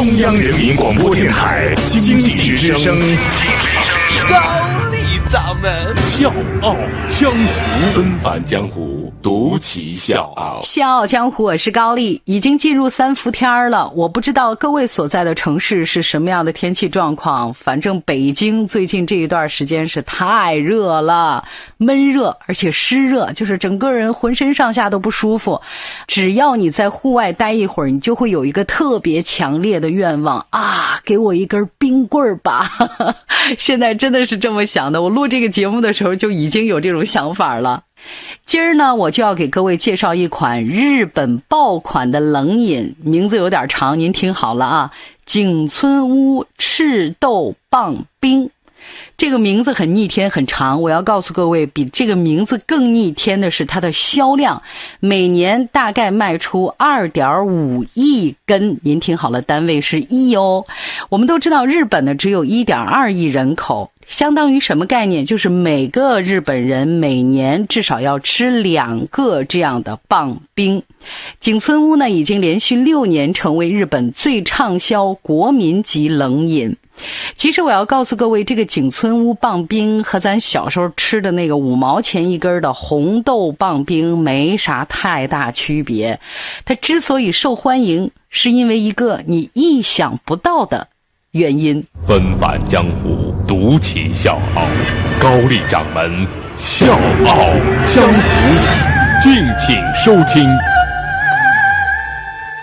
中央人民广播电台经济之声，高丽掌门。笑傲江湖，纷繁江湖，独骑笑傲。笑傲江湖，我是高丽，已经进入三伏天儿了。我不知道各位所在的城市是什么样的天气状况，反正北京最近这一段时间是太热了，闷热而且湿热，就是整个人浑身上下都不舒服。只要你在户外待一会儿，你就会有一个特别强烈的愿望啊，给我一根冰棍儿吧！现在真的是这么想的。我录这个节目的时候就已经有这种想法了。今儿呢，我就要给各位介绍一款日本爆款的冷饮，名字有点长，您听好了啊，景村屋赤豆棒冰。这个名字很逆天，很长。我要告诉各位，比这个名字更逆天的是它的销量，每年大概卖出二点五亿根。您听好了，单位是亿哦。我们都知道，日本呢只有一点二亿人口，相当于什么概念？就是每个日本人每年至少要吃两个这样的棒冰。景村屋呢，已经连续六年成为日本最畅销国民级冷饮。其实我要告诉各位，这个景村屋棒冰和咱小时候吃的那个五毛钱一根的红豆棒冰没啥太大区别。它之所以受欢迎，是因为一个你意想不到的原因。纷返江湖，独起笑傲，高丽掌门笑傲江湖，敬请收听。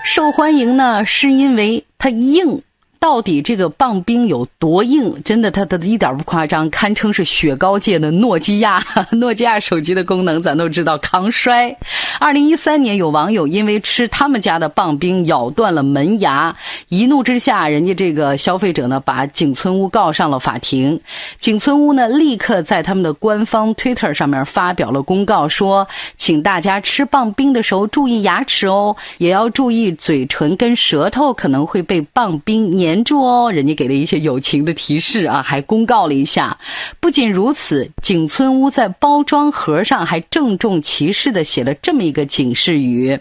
受欢迎呢，是因为它硬。到底这个棒冰有多硬？真的，它的一点不夸张，堪称是雪糕界的诺基亚。诺基亚手机的功能咱都知道，抗摔。二零一三年，有网友因为吃他们家的棒冰咬断了门牙，一怒之下，人家这个消费者呢把景村屋告上了法庭。景村屋呢立刻在他们的官方 Twitter 上面发表了公告，说请大家吃棒冰的时候注意牙齿哦，也要注意嘴唇跟舌头可能会被棒冰粘。黏住哦，人家给了一些友情的提示啊，还公告了一下。不仅如此，景村屋在包装盒上还郑重其事地写了这么一个警示语：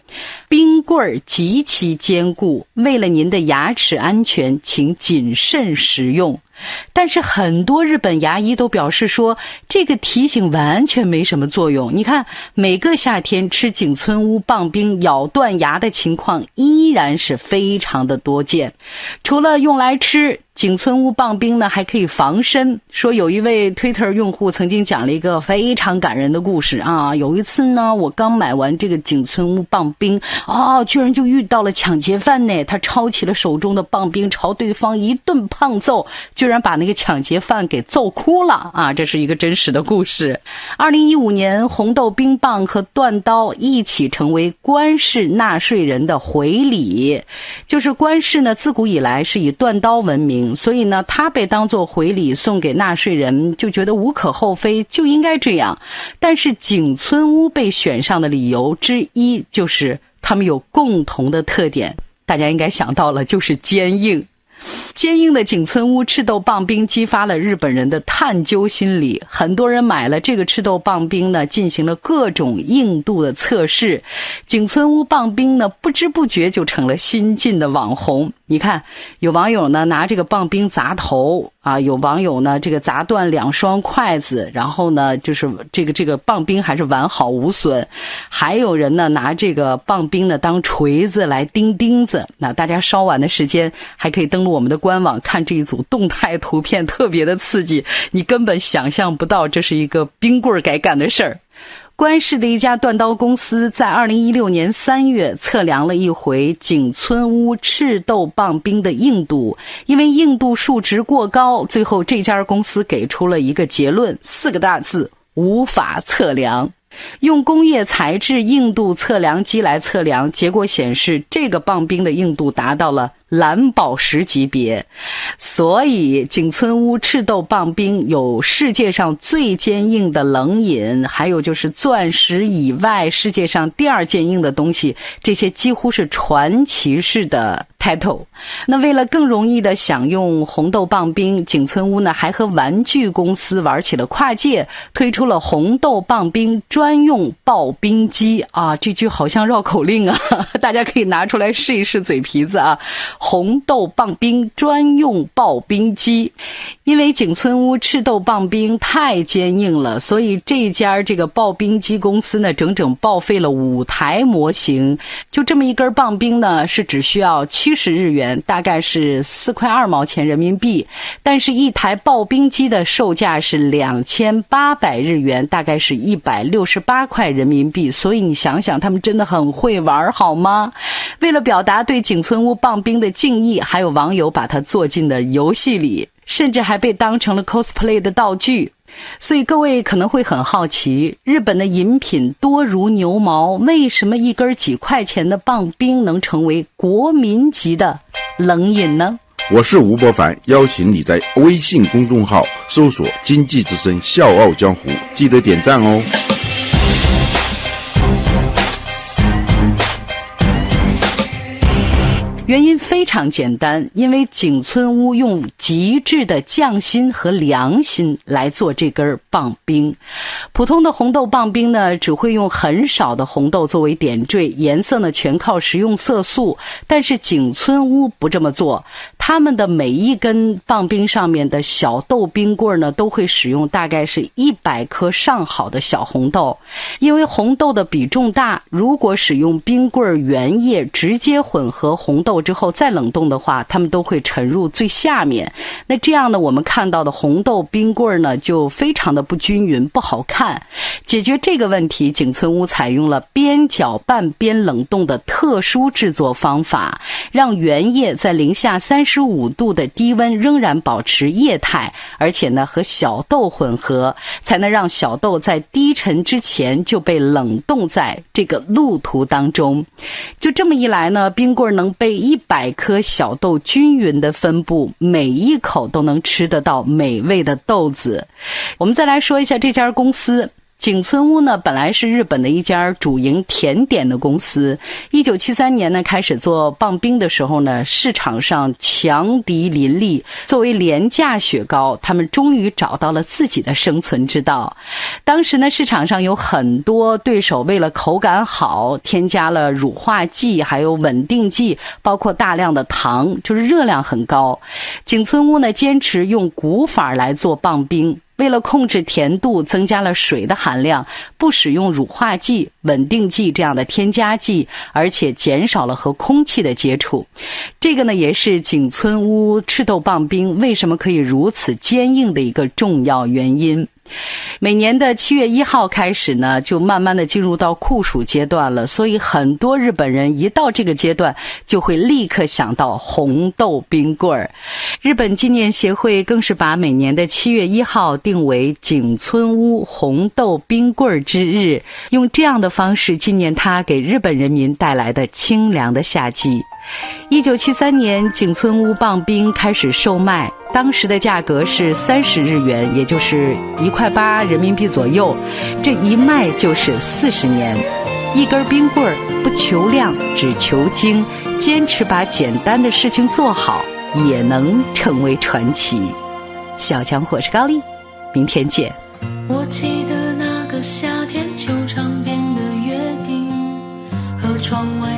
冰棍极其坚固，为了您的牙齿安全，请谨慎食用。但是很多日本牙医都表示说，这个提醒完全没什么作用。你看，每个夏天吃景村屋棒冰咬断牙的情况依然是非常的多见。除了用来吃。景村屋棒冰呢还可以防身。说有一位 Twitter 用户曾经讲了一个非常感人的故事啊。有一次呢，我刚买完这个景村屋棒冰啊，居然就遇到了抢劫犯呢。他抄起了手中的棒冰，朝对方一顿胖揍，居然把那个抢劫犯给揍哭了啊！这是一个真实的故事。二零一五年，红豆冰棒和断刀一起成为官氏纳税人的回礼，就是官氏呢自古以来是以断刀闻名。所以呢，他被当做回礼送给纳税人，就觉得无可厚非，就应该这样。但是景村屋被选上的理由之一，就是他们有共同的特点，大家应该想到了，就是坚硬。坚硬的景村屋赤豆棒冰激发了日本人的探究心理，很多人买了这个赤豆棒冰呢，进行了各种硬度的测试。景村屋棒冰呢，不知不觉就成了新晋的网红。你看，有网友呢拿这个棒冰砸头啊，有网友呢这个砸断两双筷子，然后呢就是这个这个棒冰还是完好无损，还有人呢拿这个棒冰呢当锤子来钉钉子。那大家稍晚的时间还可以登录我们的官网看这一组动态图片，特别的刺激，你根本想象不到这是一个冰棍儿该干的事儿。关市的一家断刀公司在二零一六年三月测量了一回景村屋赤豆棒冰的硬度，因为硬度数值过高，最后这家公司给出了一个结论：四个大字，无法测量。用工业材质硬度测量机来测量，结果显示这个棒冰的硬度达到了。蓝宝石级别，所以景村屋赤豆棒冰有世界上最坚硬的冷饮，还有就是钻石以外世界上第二坚硬的东西，这些几乎是传奇式的 title。那为了更容易的享用红豆棒冰，景村屋呢还和玩具公司玩起了跨界，推出了红豆棒冰专用刨冰机啊！这句好像绕口令啊，大家可以拿出来试一试嘴皮子啊。红豆棒冰专用刨冰机。因为景村屋赤豆棒冰太坚硬了，所以这家这个刨冰机公司呢，整整报废了五台模型。就这么一根棒冰呢，是只需要七十日元，大概是四块二毛钱人民币。但是，一台刨冰机的售价是两千八百日元，大概是一百六十八块人民币。所以你想想，他们真的很会玩，好吗？为了表达对景村屋棒冰的敬意，还有网友把它做进的游戏里。甚至还被当成了 cosplay 的道具，所以各位可能会很好奇，日本的饮品多如牛毛，为什么一根几块钱的棒冰能成为国民级的冷饮呢？我是吴伯凡，邀请你在微信公众号搜索“经济之声笑傲江湖”，记得点赞哦。原因非常简单，因为景村屋用极致的匠心和良心来做这根棒冰。普通的红豆棒冰呢，只会用很少的红豆作为点缀，颜色呢全靠食用色素。但是景村屋不这么做，他们的每一根棒冰上面的小豆冰棍呢，都会使用大概是一百颗上好的小红豆，因为红豆的比重大，如果使用冰棍原液直接混合红豆。之后再冷冻的话，它们都会沉入最下面。那这样呢，我们看到的红豆冰棍儿呢，就非常的不均匀，不好看。解决这个问题，景村屋采用了边搅拌边冷冻的特殊制作方法，让原液在零下三十五度的低温仍然保持液态，而且呢和小豆混合，才能让小豆在低沉之前就被冷冻在这个路途当中。就这么一来呢，冰棍儿能被一百颗小豆均匀的分布，每一口都能吃得到美味的豆子。我们再来说一下这家公司。景村屋呢，本来是日本的一家主营甜点的公司。一九七三年呢，开始做棒冰的时候呢，市场上强敌林立。作为廉价雪糕，他们终于找到了自己的生存之道。当时呢，市场上有很多对手为了口感好，添加了乳化剂，还有稳定剂，包括大量的糖，就是热量很高。景村屋呢，坚持用古法来做棒冰。为了控制甜度，增加了水的含量，不使用乳化剂、稳定剂这样的添加剂，而且减少了和空气的接触。这个呢，也是景村屋赤豆棒冰为什么可以如此坚硬的一个重要原因。每年的七月一号开始呢，就慢慢的进入到酷暑阶段了。所以很多日本人一到这个阶段，就会立刻想到红豆冰棍儿。日本纪念协会更是把每年的七月一号定为景村屋红豆冰棍儿之日，用这样的方式纪念它给日本人民带来的清凉的夏季。一九七三年，景村屋棒冰开始售卖。当时的价格是三十日元，也就是一块八人民币左右，这一卖就是四十年。一根冰棍儿不求量，只求精，坚持把简单的事情做好，也能成为传奇。小强，我是高丽，明天见。我记得那个夏天，球场边的约定，和窗外